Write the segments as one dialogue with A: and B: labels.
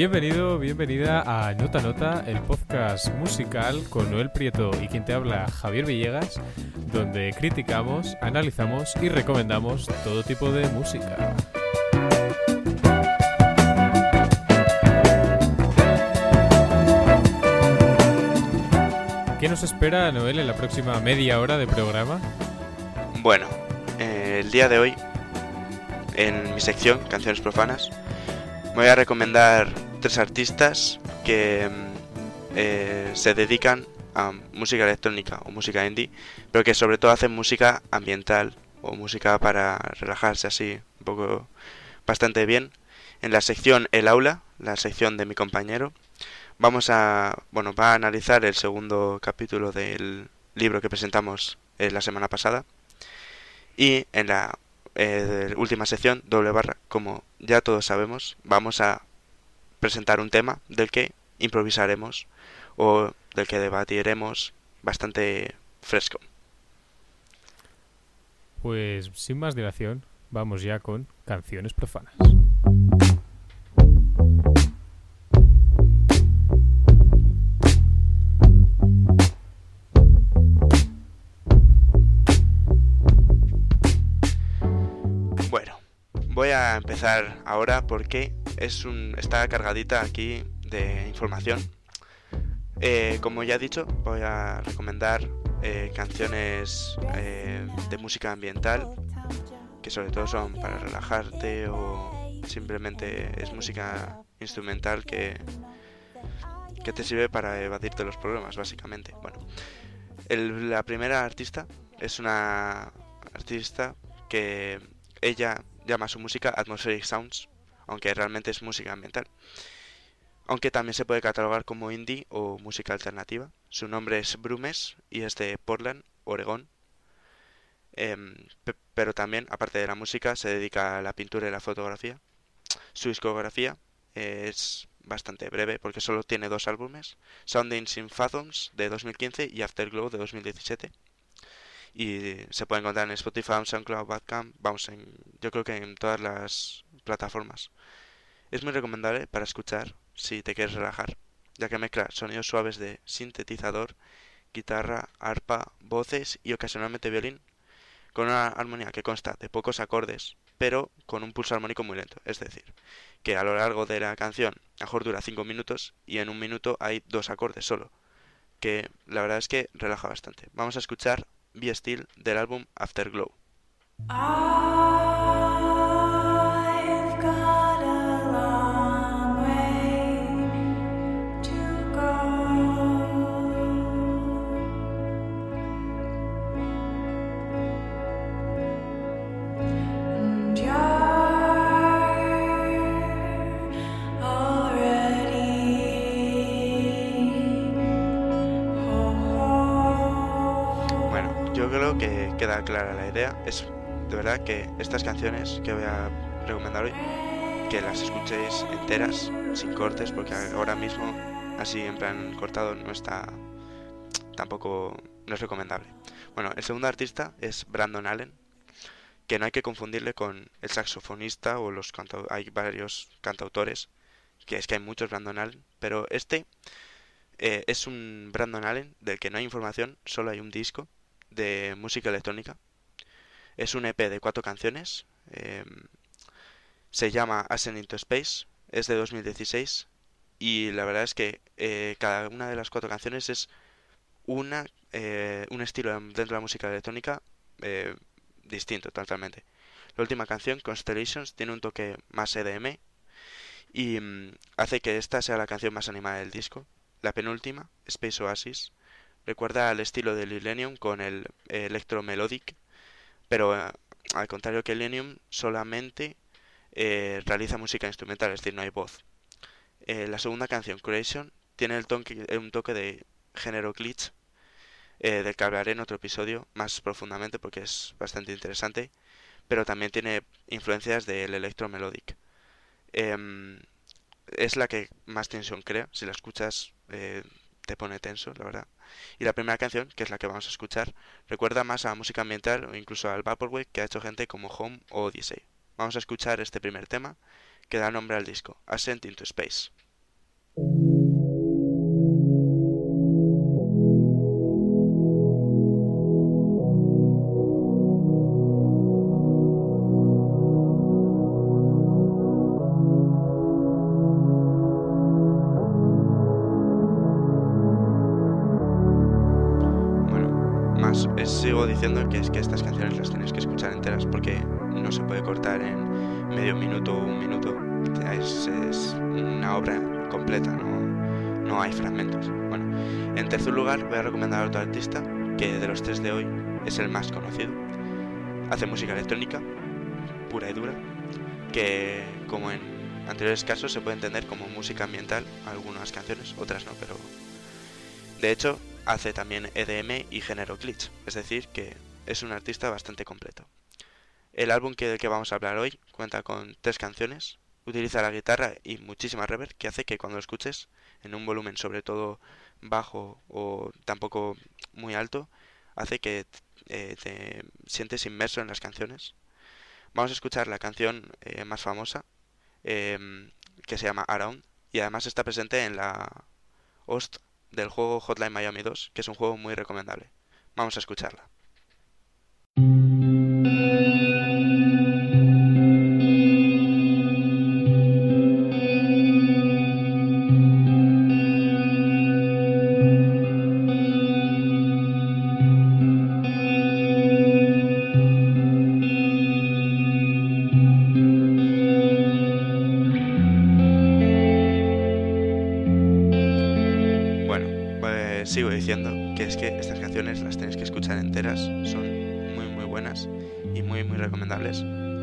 A: Bienvenido, bienvenida a Nota Nota, el podcast musical con Noel Prieto y quien te habla Javier Villegas, donde criticamos, analizamos y recomendamos todo tipo de música. ¿Qué nos espera, Noel, en la próxima media hora de programa?
B: Bueno, eh, el día de hoy, en mi sección, Canciones Profanas, voy a recomendar tres artistas que mm, eh, se dedican a música electrónica o música indie, pero que sobre todo hacen música ambiental o música para relajarse así, un poco bastante bien. En la sección El Aula, la sección de mi compañero, vamos a, bueno, va a analizar el segundo capítulo del libro que presentamos eh, la semana pasada. Y en la eh, última sección, doble barra, como ya todos sabemos, vamos a presentar un tema del que improvisaremos o del que debatiremos bastante fresco.
A: Pues sin más dilación, vamos ya con canciones profanas.
B: Voy a empezar ahora porque es un, está cargadita aquí de información. Eh, como ya he dicho, voy a recomendar eh, canciones eh, de música ambiental que sobre todo son para relajarte o simplemente es música instrumental que, que te sirve para evadirte los problemas, básicamente. Bueno, la primera artista es una artista que ella llama su música Atmospheric Sounds, aunque realmente es música ambiental. Aunque también se puede catalogar como indie o música alternativa. Su nombre es Brumes y es de Portland, Oregón. Em, pero también, aparte de la música, se dedica a la pintura y la fotografía. Su discografía es bastante breve porque solo tiene dos álbumes, Soundings in Fathoms de 2015 y Afterglow de 2017 y se puede encontrar en Spotify, SoundCloud, Badcamp, vamos, en, yo creo que en todas las plataformas. Es muy recomendable para escuchar si te quieres relajar, ya que mezcla sonidos suaves de sintetizador, guitarra, arpa, voces y ocasionalmente violín, con una armonía que consta de pocos acordes, pero con un pulso armónico muy lento, es decir, que a lo largo de la canción mejor dura 5 minutos y en un minuto hay dos acordes solo, que la verdad es que relaja bastante. Vamos a escuchar Be Still del álbum Afterglow. Queda clara la idea. Es de verdad que estas canciones que voy a recomendar hoy, que las escuchéis enteras, sin cortes, porque ahora mismo, así en plan cortado, no está tampoco no es recomendable. Bueno, el segundo artista es Brandon Allen, que no hay que confundirle con el saxofonista o los hay varios cantautores, que es que hay muchos Brandon Allen, pero este eh, es un Brandon Allen del que no hay información, solo hay un disco de música electrónica. Es un EP de cuatro canciones. Em, se llama Ascend into Space. Es de 2016. Y la verdad es que eh, cada una de las cuatro canciones es una, eh, un estilo dentro de la música electrónica eh, distinto totalmente. La última canción, Constellations, tiene un toque más EDM y mm, hace que esta sea la canción más animada del disco. La penúltima, Space Oasis, Recuerda al estilo de Illenium con el electromelodic, pero eh, al contrario que Illenium solamente eh, realiza música instrumental, es decir, no hay voz. Eh, la segunda canción, Creation, tiene el toque, un toque de género glitch, del que hablaré en otro episodio más profundamente porque es bastante interesante, pero también tiene influencias del electromelodic. Em, es la que más tensión crea, si la escuchas te pone tenso, la verdad. Y la primera canción, que es la que vamos a escuchar, recuerda más a música ambiental o incluso al Vaporwave que ha hecho gente como Home o Odyssey. Vamos a escuchar este primer tema que da nombre al disco, Ascent into Space. Diciendo que es que estas canciones las tienes que escuchar enteras porque no se puede cortar en medio minuto o un minuto. Es, es una obra completa, no, no hay fragmentos. Bueno, en tercer lugar voy a recomendar a otro artista que de los tres de hoy es el más conocido. Hace música electrónica, pura y dura, que como en anteriores casos se puede entender como música ambiental, algunas canciones, otras no, pero de hecho hace también EDM y género glitch, es decir, que es un artista bastante completo. El álbum que, del que vamos a hablar hoy cuenta con tres canciones, utiliza la guitarra y muchísima reverb que hace que cuando lo escuches en un volumen sobre todo bajo o tampoco muy alto, hace que eh, te sientes inmerso en las canciones. Vamos a escuchar la canción eh, más famosa, em, que se llama Around, y además está presente en la host del juego Hotline Miami 2, que es un juego muy recomendable. Vamos a escucharla.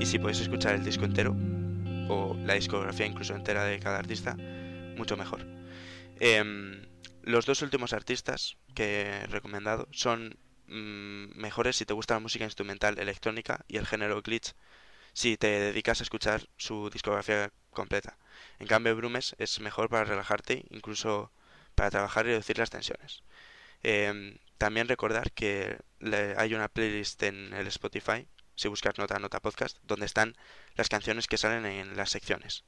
B: Si podéis escuchar el disco entero o la discografía incluso entera de cada artista, mucho mejor. Em, los dos últimos artistas que he recomendado son mm, mejores si te gusta la música instrumental electrónica y el género glitch si te dedicas a escuchar su discografía completa. En cambio, Brumes es mejor para relajarte, incluso para trabajar y reducir las tensiones. Em, también recordar que hay una playlist en el Spotify, si buscas Nota Nota Podcast, donde están las canciones que salen en las secciones.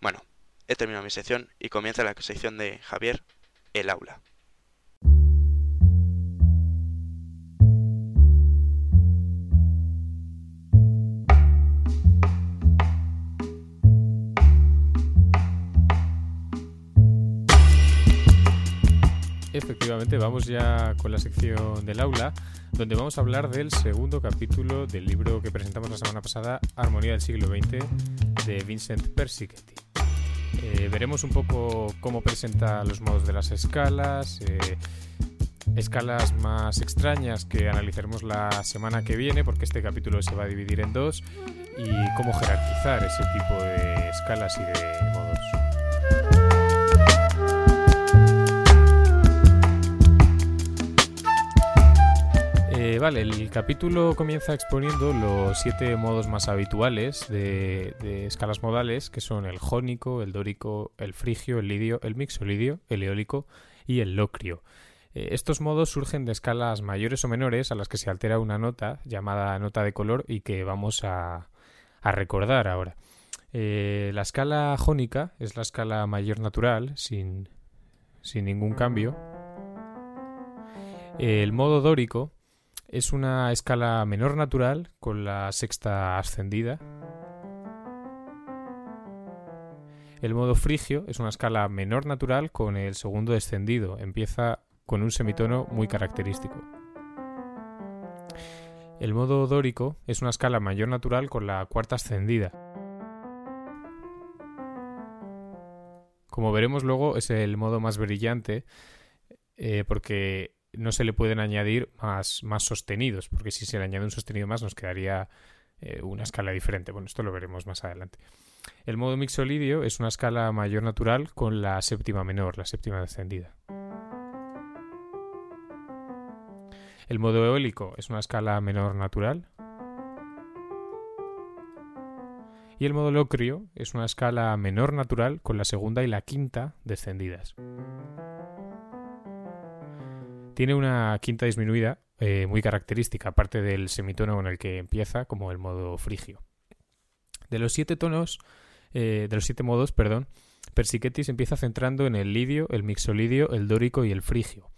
B: Bueno, he terminado mi sección y comienza la sección de Javier, el aula.
A: Efectivamente, vamos ya con la sección del aula, donde vamos a hablar del segundo capítulo del libro que presentamos la semana pasada, Armonía del siglo XX, de Vincent Persichetti. Eh, veremos un poco cómo presenta los modos de las escalas, eh, escalas más extrañas que analizaremos la semana que viene, porque este capítulo se va a dividir en dos, y cómo jerarquizar ese tipo de escalas y de modos. El capítulo comienza exponiendo los siete modos más habituales de, escalas modales, que son el jónico, el dórico, el frigio, el lidio, el mixolidio, el eólico y el locrio. Eh, estos modos surgen de escalas mayores o menores a las que se altera una nota llamada nota de color y que vamos a, recordar ahora. Eh, la escala jónica es la escala mayor natural, sin, sin ningún cambio. El modo dórico es una escala menor natural con la sexta ascendida. El modo frigio es una escala menor natural con el segundo descendido. Empieza con un semitono muy característico. El modo dórico es una escala mayor natural con la cuarta ascendida. Como veremos luego es el modo más brillante eh, porque no se le pueden añadir más, más sostenidos, porque si se le añade un sostenido más nos quedaría eh, una escala diferente. Bueno, esto lo veremos más adelante. El modo mixolidio es una escala mayor natural con la séptima menor, la séptima descendida. El modo eólico es una escala menor natural. Y el modo locrio es una escala menor natural con la segunda y la quinta descendidas. Tiene una quinta disminuida eh, muy característica, aparte del semitono con el que empieza, como el modo frigio. De los siete tonos, eh, de los siete modos, perdón, Persichetti se empieza centrando en el lidio, el mixolidio, el dórico y el frigio,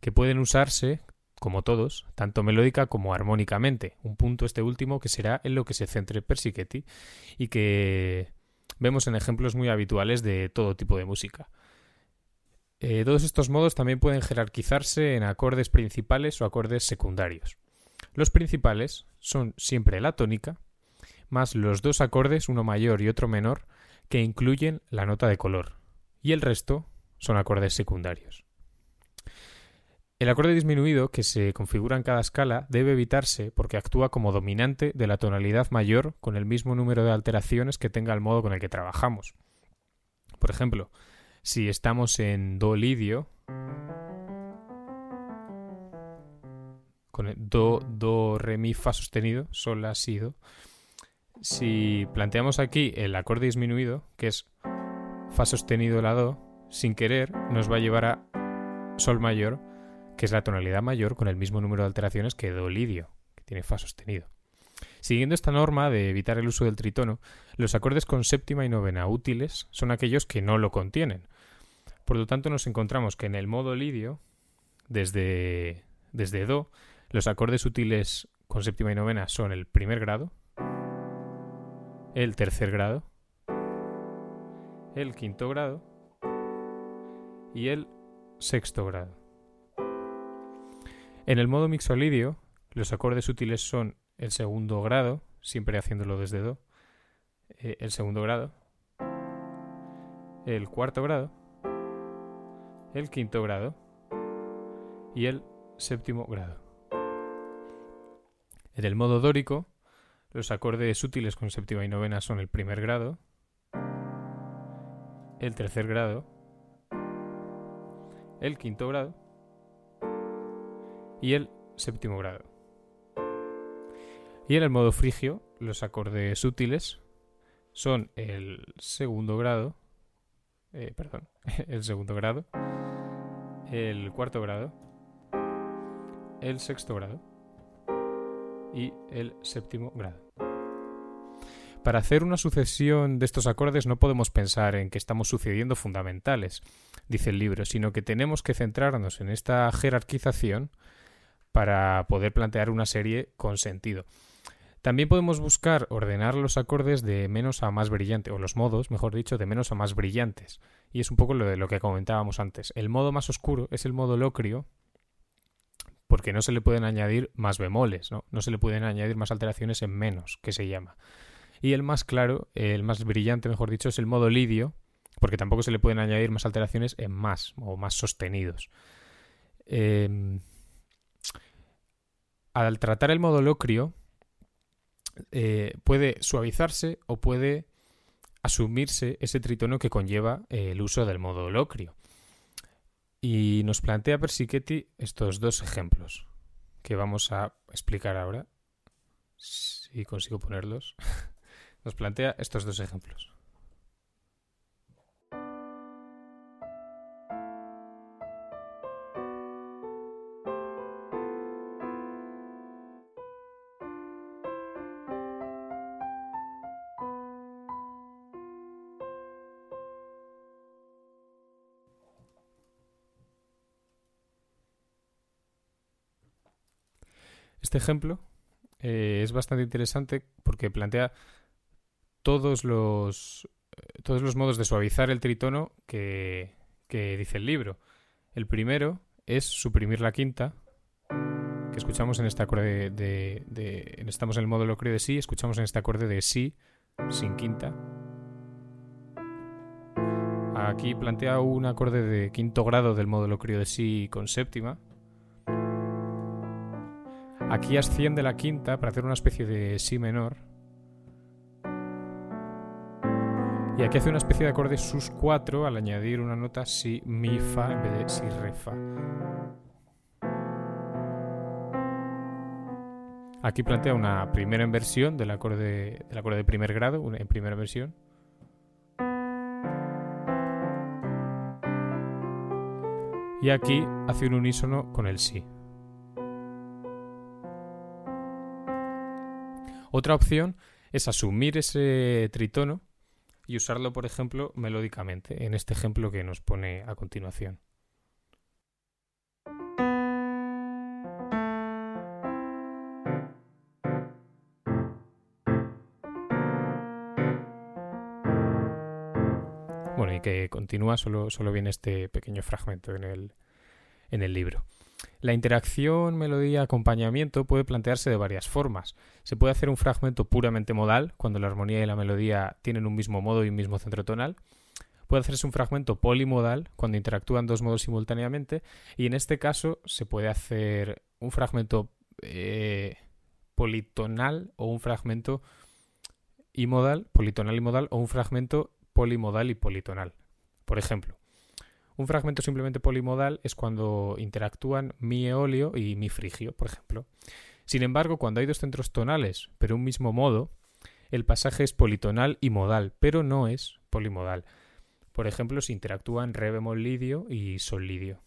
A: que pueden usarse, como todos, tanto melódica como armónicamente, un punto este último que será en lo que se centre Persichetti y que vemos en ejemplos muy habituales de todo tipo de música. Eh, todos estos modos también pueden jerarquizarse en acordes principales o acordes secundarios. Los principales son siempre la tónica, más los dos acordes, uno mayor y otro menor, que incluyen la nota de color, y el resto son acordes secundarios. El acorde disminuido que se configura en cada escala debe evitarse porque actúa como dominante de la tonalidad mayor con el mismo número de alteraciones que tenga el modo con el que trabajamos. Por ejemplo, si estamos en Do lidio, con Do, Do, Re, Mi, Fa sostenido, Sol, La, Si, Do, si planteamos aquí el acorde disminuido, que es Fa sostenido, La, Do, sin querer nos va a llevar a Sol mayor, que es la tonalidad mayor con el mismo número de alteraciones que Do lidio, que tiene Fa sostenido. Siguiendo esta norma de evitar el uso del tritono, los acordes con séptima y novena útiles son aquellos que no lo contienen. Por lo tanto, nos encontramos que en el modo lidio, desde, desde Do, los acordes útiles con séptima y novena son el primer grado, el tercer grado, el quinto grado y el sexto grado. En el modo mixolidio, los acordes útiles son el segundo grado, siempre haciéndolo desde Do, eh, el segundo grado, el cuarto grado, el quinto grado y el séptimo grado. En el modo dórico, los acordes útiles con séptima y novena son el primer grado, el tercer grado, el quinto grado y el séptimo grado. Y en el modo frigio, los acordes útiles son el segundo grado, eh, perdón, el segundo grado, el cuarto grado, el sexto grado y el séptimo grado. Para hacer una sucesión de estos acordes no podemos pensar en que estamos sucediendo fundamentales, dice el libro, sino que tenemos que centrarnos en esta jerarquización para poder plantear una serie con sentido. También podemos buscar ordenar los acordes de menos a más brillante, o los modos, mejor dicho, de menos a más brillantes. Y es un poco lo de lo que comentábamos antes. El modo más oscuro es el modo locrio, porque no se le pueden añadir más bemoles, ¿no? No se le pueden añadir más alteraciones en menos, que se llama. Y el más claro, el más brillante, mejor dicho, es el modo lidio, porque tampoco se le pueden añadir más alteraciones en más, o más sostenidos. Em, al tratar el modo locrio, eh, puede suavizarse o puede asumirse ese tritono que conlleva eh, el uso del modo locrio. Y nos plantea Persichetti estos dos ejemplos que vamos a explicar ahora, si consigo ponerlos. Nos plantea estos dos ejemplos. Este ejemplo eh, es bastante interesante porque plantea todos los, eh, todos los modos de suavizar el tritono que, dice el libro. El primero es suprimir la quinta, que escuchamos en este acorde de, estamos en el modo locrio de si, escuchamos en este acorde de si sin quinta. Aquí plantea un acorde de quinto grado del modo locrio de si con séptima, Aquí asciende la quinta para hacer una especie de si menor. Y aquí hace una especie de acorde sus 4 al añadir una nota si, mi, fa en vez de si, re, fa. Aquí plantea una primera inversión del acorde, del acorde de primer grado, en primera versión. Y aquí hace un unísono con el si. Otra opción es asumir ese tritono y usarlo, por ejemplo, melódicamente, en este ejemplo que nos pone a continuación. Bueno, y que continúa, solo, solo viene este pequeño fragmento en el, en el libro. La interacción melodía-acompañamiento puede plantearse de varias formas. Se puede hacer un fragmento puramente modal, cuando la armonía y la melodía tienen un mismo modo y un mismo centro tonal. Puede hacerse un fragmento polimodal, cuando interactúan dos modos simultáneamente. Y en este caso se puede hacer un fragmento eh, politonal o un fragmento imodal, politonal y modal, o un fragmento polimodal y politonal. Por ejemplo, un fragmento simplemente polimodal es cuando interactúan mi eolio y mi frigio, por ejemplo. Sin embargo, cuando hay dos centros tonales, pero un mismo modo, el pasaje es politonal y modal, pero no es polimodal. Por ejemplo, si interactúan re bemol lidio y sol lidio.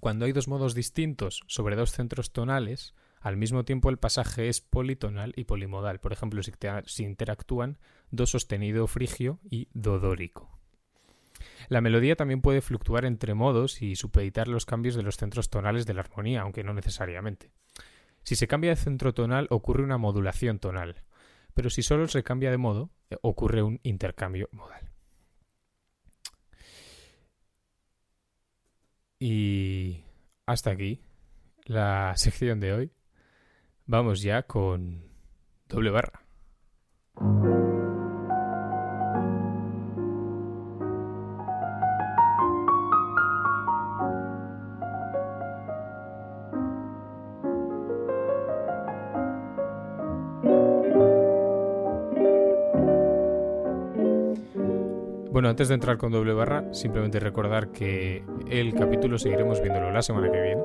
A: Cuando hay dos modos distintos sobre dos centros tonales, al mismo tiempo el pasaje es politonal y polimodal. Por ejemplo, si, interactúan do sostenido frigio y do dórico. La melodía también puede fluctuar entre modos y supeditar los cambios de los centros tonales de la armonía, aunque no necesariamente. Si se cambia de centro tonal ocurre una modulación tonal, pero si solo se cambia de modo eh, ocurre un intercambio modal. Y hasta aquí la sección de hoy. Vamos ya con doble barra. Bueno, antes de entrar con doble barra, simplemente recordar que el capítulo seguiremos viéndolo la semana que viene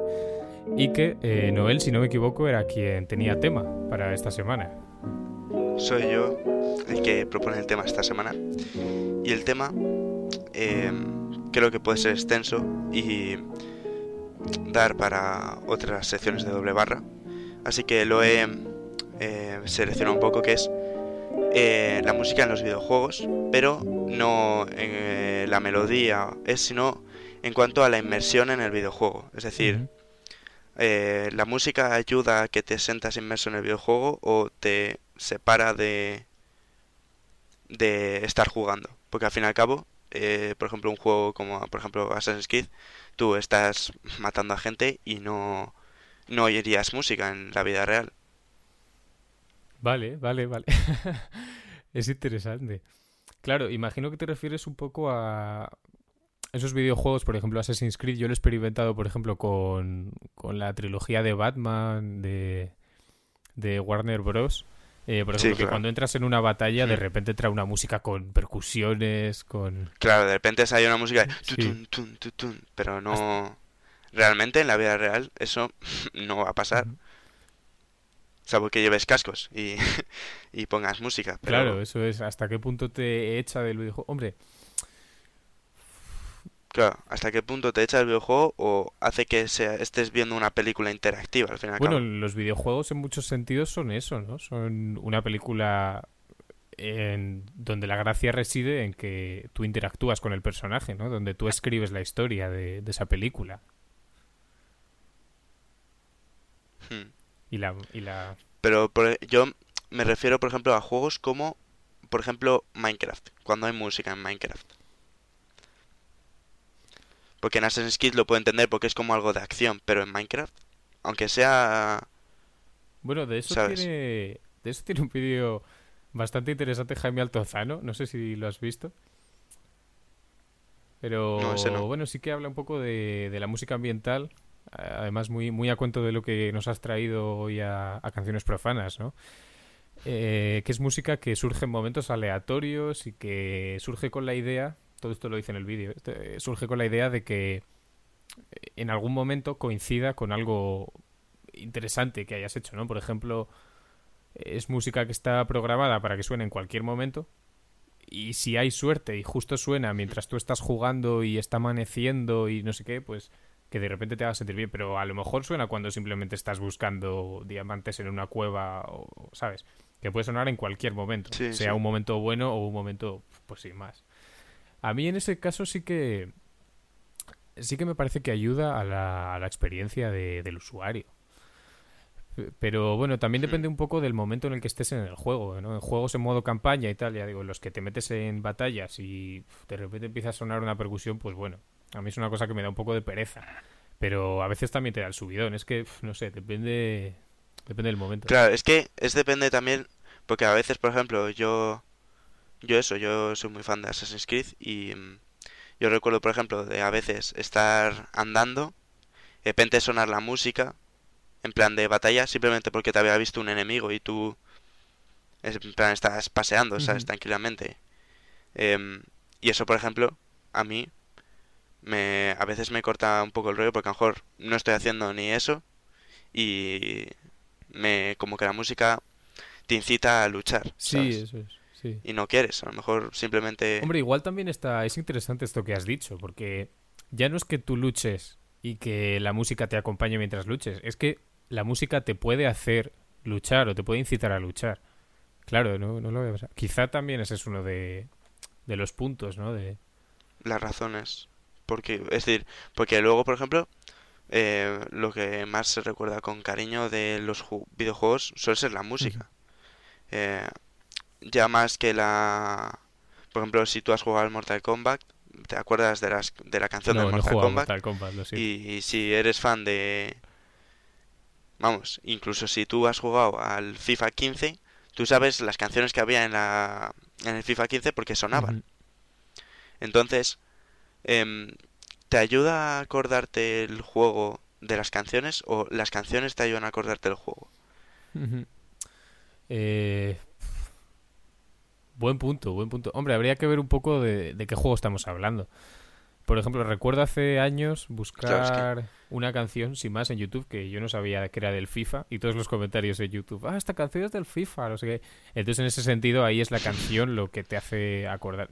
A: y que eh, Noel, si no me equivoco, era quien tenía tema para esta semana.
B: Soy yo el que propone el tema esta semana y el tema eh, creo que puede ser extenso y dar para otras secciones de doble barra, así que lo he eh, seleccionado un poco que es eh, la música en los videojuegos, pero no en eh, la melodía, es sino en cuanto a la inmersión en el videojuego. Es decir, eh, la música ayuda a que te sientas inmerso en el videojuego o te separa de, de estar jugando. Porque al fin y al cabo, por ejemplo, un juego como por ejemplo Assassin's Creed, tú estás matando a gente y no, no oirías música en la vida real.
A: Vale, vale, vale. es interesante. Claro, imagino que te refieres un poco a esos videojuegos, por ejemplo, Assassin's Creed. Yo lo he experimentado, por ejemplo, con, con la trilogía de Batman de, de Warner Bros. Eh, por ejemplo, que cuando entras en una batalla, de repente trae una música con percusiones, con...
B: Claro, de repente hay una música de... pero no... Realmente en la vida real eso no va a pasar. Salvo que lleves cascos y, pongas música.
A: Claro, eso es. ¿Hasta qué punto te echa del videojuego? Hombre.
B: Claro, ¿hasta qué punto te echa del videojuego o hace que sea, estés viendo una película interactiva al final?
A: Bueno, los videojuegos en muchos sentidos son eso, ¿no? Son una película en donde la gracia reside en que tú interactúas con el personaje, ¿no? Donde tú escribes la historia de, esa película. Hmm. Y la, y la...
B: Pero e, yo me refiero, por ejemplo, a juegos como, por ejemplo, Minecraft, cuando hay música en Minecraft. Porque en Assassin's Creed lo puedo entender porque es como algo de acción, pero en Minecraft, aunque sea...
A: Bueno, de eso tiene... De eso tiene un vídeo bastante interesante Jaime Altozano, no sé si lo has visto. Pero bueno, sí que habla un poco de, de la música ambiental además muy, muy a cuento de lo que nos has traído hoy a, Canciones Profanas, ¿no? Eh, que es música que surge en momentos aleatorios y que surge con la idea, todo esto lo dice en el vídeo, este, surge con la idea de que en algún momento coincida con algo interesante que hayas hecho, ¿no? Por ejemplo, es música que está programada para que suene en cualquier momento y si hay suerte y justo suena mientras tú estás jugando y está amaneciendo y no sé qué, pues que de repente te haga sentir bien, pero a lo mejor suena cuando simplemente estás buscando diamantes en una cueva, o, ¿sabes? Que puede sonar en cualquier momento, sea un momento bueno o un momento, pues sin más. A mí en ese caso sí que sí que me parece que ayuda a la, a la experiencia del usuario. Pero bueno, también depende un poco del momento en el que estés en el juego, ¿no? En juegos en modo campaña y tal, ya digo, en los que te metes en batallas y de repente empieza a sonar una percusión, pues bueno, a mí es una cosa que me da un poco de pereza. Pero a veces también te da el subidón, es que, no sé, depende, depende del momento.
B: Claro, es que es depende también, porque a veces, por ejemplo, yo, yo eso, yo soy muy fan de Assassin's Creed y mm, yo recuerdo, por ejemplo, de a veces estar andando, de repente sonar la música, en plan de batalla, simplemente porque te había visto un enemigo y tú, en plan, estás paseando, ¿sabes? Tranquilamente. Em, y eso, por ejemplo, a mí me, a veces me corta un poco el rollo porque a lo mejor no estoy haciendo ni eso y me como que la música te incita a luchar.
A: Sí, eso es. Sí.
B: Y no quieres, a lo mejor simplemente...
A: Hombre, igual también está, es interesante esto que has dicho, porque ya no es que tú luches y que la música te acompañe mientras luches, es que la música te puede hacer luchar o te puede incitar a luchar. Claro, no, no lo veo. Quizá también ese es uno de, de los puntos, ¿no? De...
B: Las razones. Porque, es decir, porque luego, por ejemplo, eh, lo que más se recuerda con cariño de los videojuegos suele ser la música. Eh, ya más que la... Por ejemplo, si tú has jugado al Mortal Kombat, te acuerdas de, las, de la canción de Mortal, Kombat,
A: Mortal Kombat
B: y, si eres fan de... Vamos, incluso si tú has jugado al FIFA 15, tú sabes las canciones que había en, la, en el FIFA 15 porque sonaban. Entonces, Em, ¿Te ayuda a acordarte el juego de las canciones o las canciones te ayudan a acordarte el juego?
A: Eh, buen punto, buen punto. Hombre, habría que ver un poco de, qué juego estamos hablando. Por ejemplo, recuerdo hace años buscar una canción, sin más, en YouTube, que yo no sabía que era del FIFA, y todos los comentarios de YouTube, ah, esta canción es del FIFA, no sé qué. Entonces, en ese sentido, ahí es la canción lo que te hace acordar.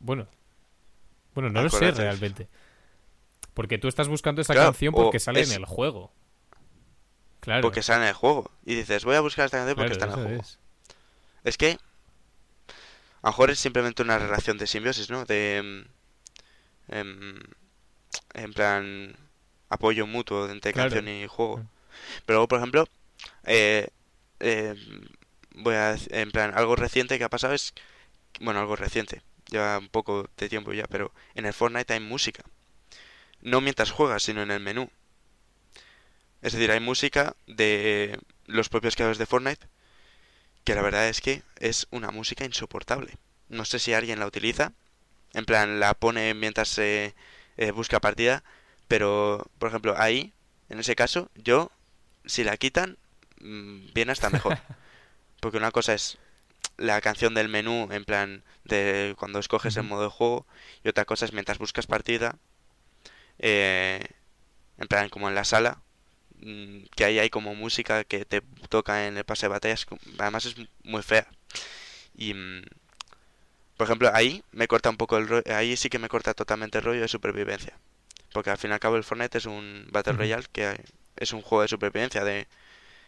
A: Bueno, bueno, no lo sé realmente. Porque tú estás buscando esa canción porque sale en el juego.
B: Claro. Porque sale en el juego. Y dices, voy a buscar esta canción porque está en el juego. Es. que. A lo mejor es simplemente una relación de simbiosis, ¿no? De. Em, em, en plan. Apoyo mutuo entre canción y juego. Pero luego, por ejemplo. Eh, em, voy a. En plan, algo reciente que ha pasado es. Bueno, algo reciente lleva un poco de tiempo ya, pero en el Fortnite hay música. No mientras juegas, sino en el menú. Es decir, hay música de los propios creadores de Fortnite, que la verdad es que es una música insoportable. No sé si alguien la utiliza, en plan la pone mientras se eh, busca partida, pero por ejemplo ahí, en ese caso, yo, si la quitan, mm, viene hasta mejor. Porque una cosa es la canción del menú, en plan de cuando escoges el modo de juego, y otra cosa es mientras buscas partida, eh, en plan como en la sala, mm, que ahí hay como música que te toca en el pase de batallas, además es muy fea. Y, mm, por ejemplo, ahí me corta un poco el rollo, ahí sí que me corta totalmente el rollo de supervivencia. Porque al fin y al cabo el Fortnite es un Battle Royale que es un juego de supervivencia, de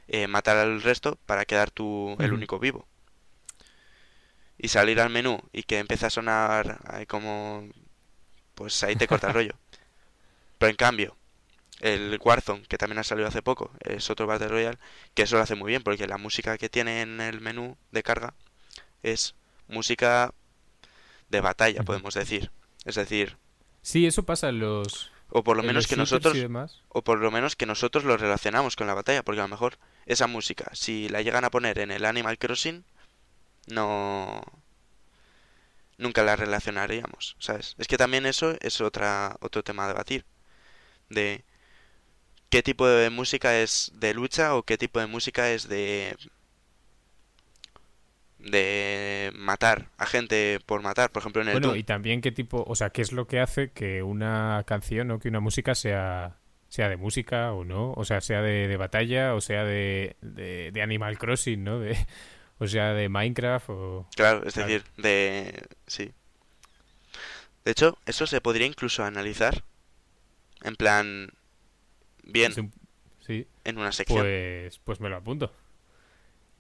B: eh, matar al resto para quedar tú el único vivo y salir al menú y que empiece a sonar ahí como pues ahí te corta el rollo. Pero en cambio, el Warzone, que también ha salido hace poco, es otro Battle Royale, que eso lo hace muy bien, porque la música que tiene en el menú de carga es música de batalla, podemos decir. Es decir...
A: Sí, eso pasa en los...
B: O por lo menos que nosotros... O por lo menos que nosotros lo relacionamos con la batalla, porque a lo mejor esa música, si la llegan a poner en el Animal Crossing, no nunca la relacionaríamos, ¿sabes? Es que también eso es otra otro tema a debatir de qué tipo de música es de lucha o qué tipo de música es de de matar a gente por matar, por ejemplo en el
A: Bueno, y también qué tipo, o sea, qué es lo que hace que una canción o que una música sea sea de música o no, o sea, sea de, batalla o sea de, de, de Animal Crossing, ¿no? De, o sea, de Minecraft o...
B: Claro, es decir, de... Sí. De hecho, eso se podría incluso analizar en plan... Bien.
A: Sí.
B: En una sección.
A: Pues, pues me lo apunto.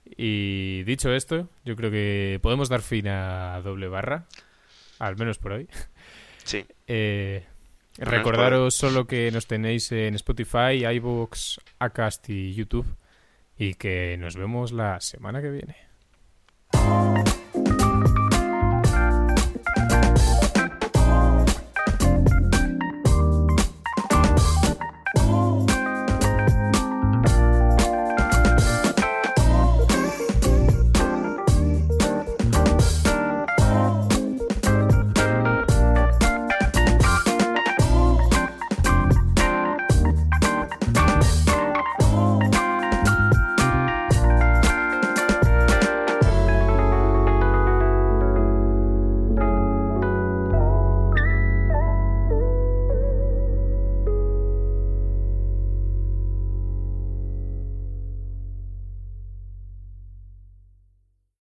A: Y dicho esto, yo creo que podemos dar fin a doble barra. Al menos por hoy.
B: Sí.
A: Eh, recordaros solo que nos tenéis en Spotify, iVoox, Acast y YouTube y que nos vemos la semana que viene.